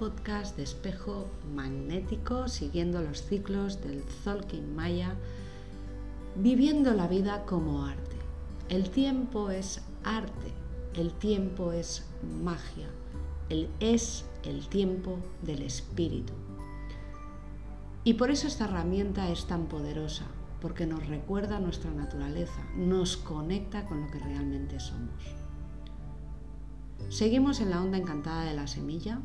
podcast de espejo magnético siguiendo los ciclos del Zolkin Maya, viviendo la vida como arte. El tiempo es arte, el tiempo es magia, el es el tiempo del espíritu. Y por eso esta herramienta es tan poderosa, porque nos recuerda nuestra naturaleza, nos conecta con lo que realmente somos. Seguimos en la onda encantada de la semilla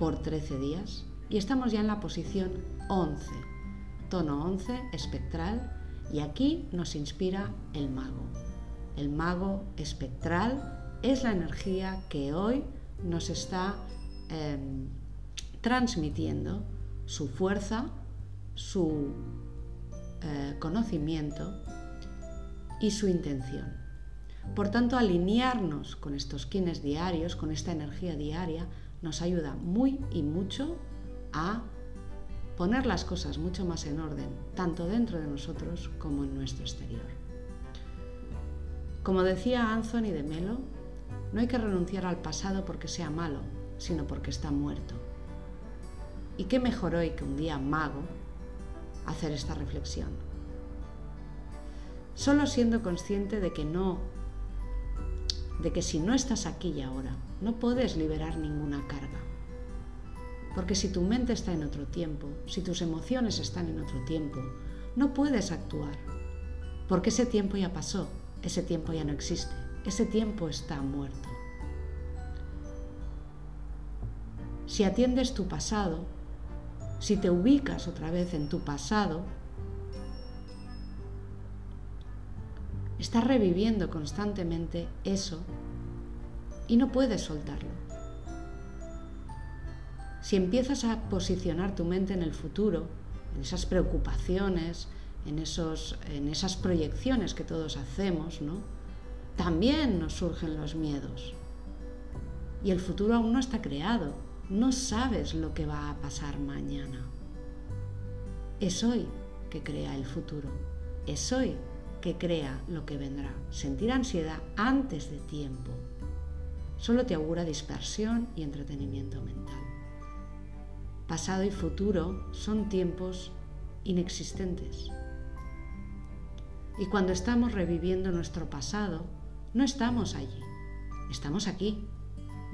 por 13 días y estamos ya en la posición 11, tono 11 espectral y aquí nos inspira el mago. El mago espectral es la energía que hoy nos está em, transmitiendo su fuerza, su eh, conocimiento y su intención. Por tanto, alinearnos con estos kines diarios, con esta energía diaria, nos ayuda muy y mucho a poner las cosas mucho más en orden, tanto dentro de nosotros como en nuestro exterior. Como decía Anthony de Melo, no hay que renunciar al pasado porque sea malo, sino porque está muerto. ¿Y qué mejor hoy que un día mago hacer esta reflexión? Solo siendo consciente de que no de que si no estás aquí y ahora, no puedes liberar ninguna carga. Porque si tu mente está en otro tiempo, si tus emociones están en otro tiempo, no puedes actuar. Porque ese tiempo ya pasó, ese tiempo ya no existe, ese tiempo está muerto. Si atiendes tu pasado, si te ubicas otra vez en tu pasado, Estás reviviendo constantemente eso y no puedes soltarlo. Si empiezas a posicionar tu mente en el futuro, en esas preocupaciones, en, esos, en esas proyecciones que todos hacemos, ¿no? también nos surgen los miedos. Y el futuro aún no está creado, no sabes lo que va a pasar mañana. Es hoy que crea el futuro, es hoy que crea lo que vendrá. Sentir ansiedad antes de tiempo solo te augura dispersión y entretenimiento mental. Pasado y futuro son tiempos inexistentes. Y cuando estamos reviviendo nuestro pasado, no estamos allí, estamos aquí.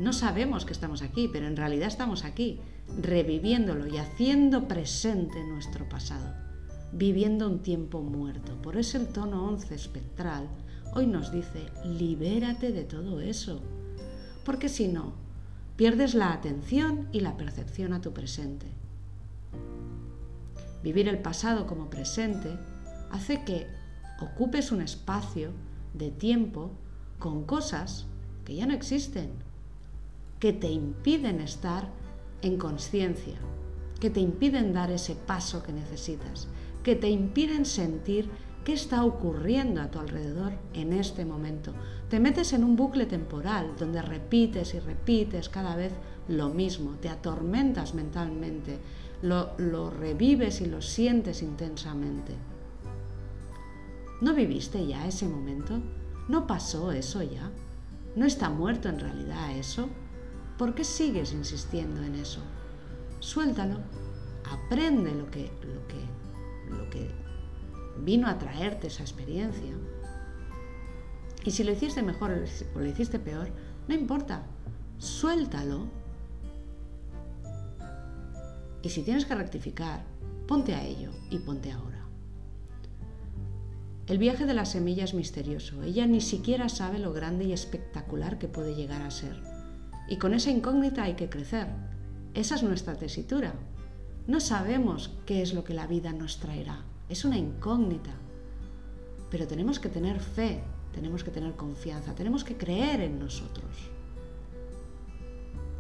No sabemos que estamos aquí, pero en realidad estamos aquí, reviviéndolo y haciendo presente nuestro pasado viviendo un tiempo muerto. Por eso el tono 11 espectral hoy nos dice, libérate de todo eso. Porque si no, pierdes la atención y la percepción a tu presente. Vivir el pasado como presente hace que ocupes un espacio de tiempo con cosas que ya no existen, que te impiden estar en conciencia, que te impiden dar ese paso que necesitas, que te impiden sentir qué está ocurriendo a tu alrededor en este momento. Te metes en un bucle temporal donde repites y repites cada vez lo mismo, te atormentas mentalmente, lo, revives y lo sientes intensamente. ¿No viviste ya ese momento? ¿No pasó eso ya? ¿No está muerto en realidad eso? ¿Por qué sigues insistiendo en eso? Suéltalo, aprende lo que, lo que lo que vino a traerte esa experiencia. Y si lo hiciste mejor o lo hiciste peor, no importa, suéltalo. Y si tienes que rectificar, ponte a ello y ponte ahora. El viaje de la semilla es misterioso. Ella ni siquiera sabe lo grande y espectacular que puede llegar a ser. Y con esa incógnita hay que crecer. Esa es nuestra tesitura. No sabemos qué es lo que la vida nos traerá. Es una incógnita. Pero tenemos que tener fe, tenemos que tener confianza, tenemos que creer en nosotros.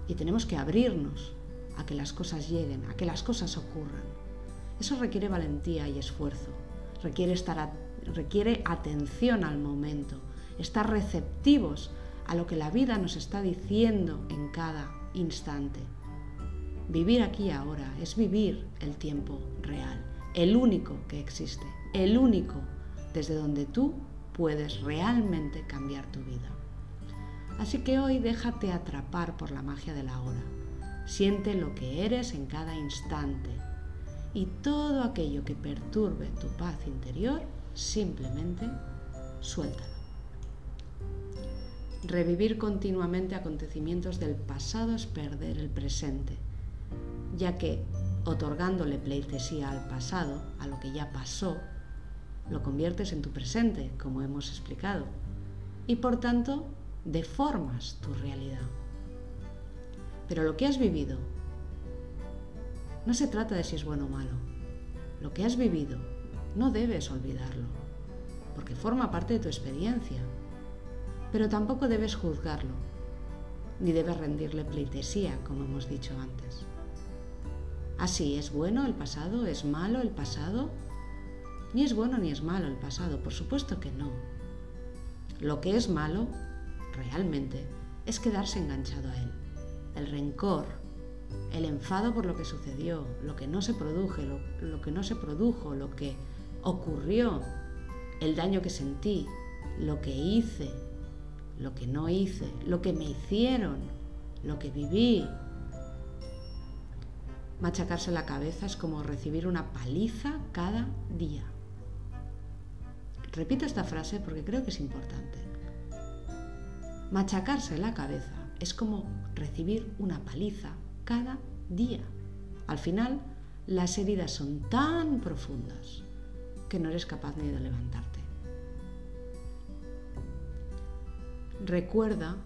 Y tenemos que abrirnos a que las cosas lleguen, a que las cosas ocurran. Eso requiere valentía y esfuerzo, requiere, estar requiere atención al momento, estar receptivos a lo que la vida nos está diciendo en cada instante. Vivir aquí ahora es vivir el tiempo real, el único que existe, el único desde donde tú puedes realmente cambiar tu vida. Así que hoy déjate atrapar por la magia de la hora. Siente lo que eres en cada instante y todo aquello que perturbe tu paz interior, simplemente suéltalo. Revivir continuamente acontecimientos del pasado es perder el presente, ya que otorgándole pleitesía al pasado, a lo que ya pasó, lo conviertes en tu presente, como hemos explicado, y por tanto deformas tu realidad. Pero lo que has vivido no se trata de si es bueno o malo. Lo que has vivido no debes olvidarlo, porque forma parte de tu experiencia. Pero tampoco debes juzgarlo, ni debes rendirle pleitesía, como hemos dicho antes. Así, ¿es bueno el pasado? ¿Es malo el pasado? Ni es bueno ni es malo el pasado, por supuesto que no. Lo que es malo, realmente, es quedarse enganchado a él. El rencor, el enfado por lo que sucedió, lo que no se produjo, lo, lo que no se produjo, lo que ocurrió, el daño que sentí, lo que hice, lo que no hice, lo que me hicieron, lo que viví. Machacarse la cabeza es como recibir una paliza cada día. Repito esta frase porque creo que es importante. Machacarse la cabeza es como recibir una paliza cada día. Al final, las heridas son tan profundas que no eres capaz ni de levantarte. Recuerda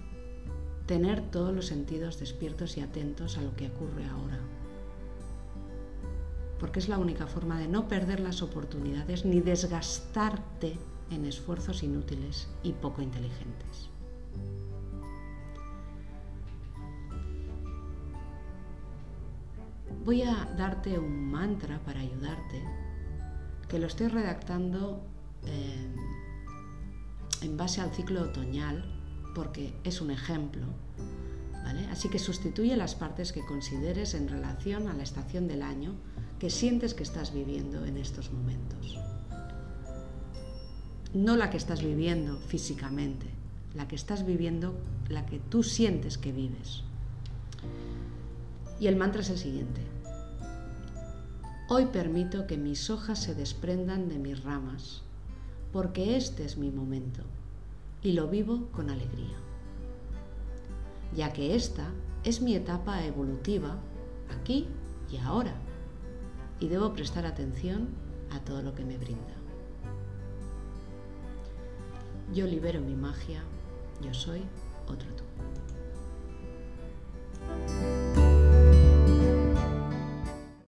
tener todos los sentidos despiertos y atentos a lo que ocurre ahora porque es la única forma de no perder las oportunidades ni desgastarte en esfuerzos inútiles y poco inteligentes. Voy a darte un mantra para ayudarte, que lo estoy redactando eh, en base al ciclo otoñal, porque es un ejemplo. Así que sustituye las partes que consideres en relación a la estación del año que sientes que estás viviendo en estos momentos. No la que estás viviendo físicamente, la que estás viviendo, la que tú sientes que vives. Y el mantra es el siguiente. Hoy permito que mis hojas se desprendan de mis ramas, porque este es mi momento y lo vivo con alegría, ya que esta es mi etapa evolutiva aquí y ahora y debo prestar atención a todo lo que me brinda. Yo libero mi magia, yo soy otro tú.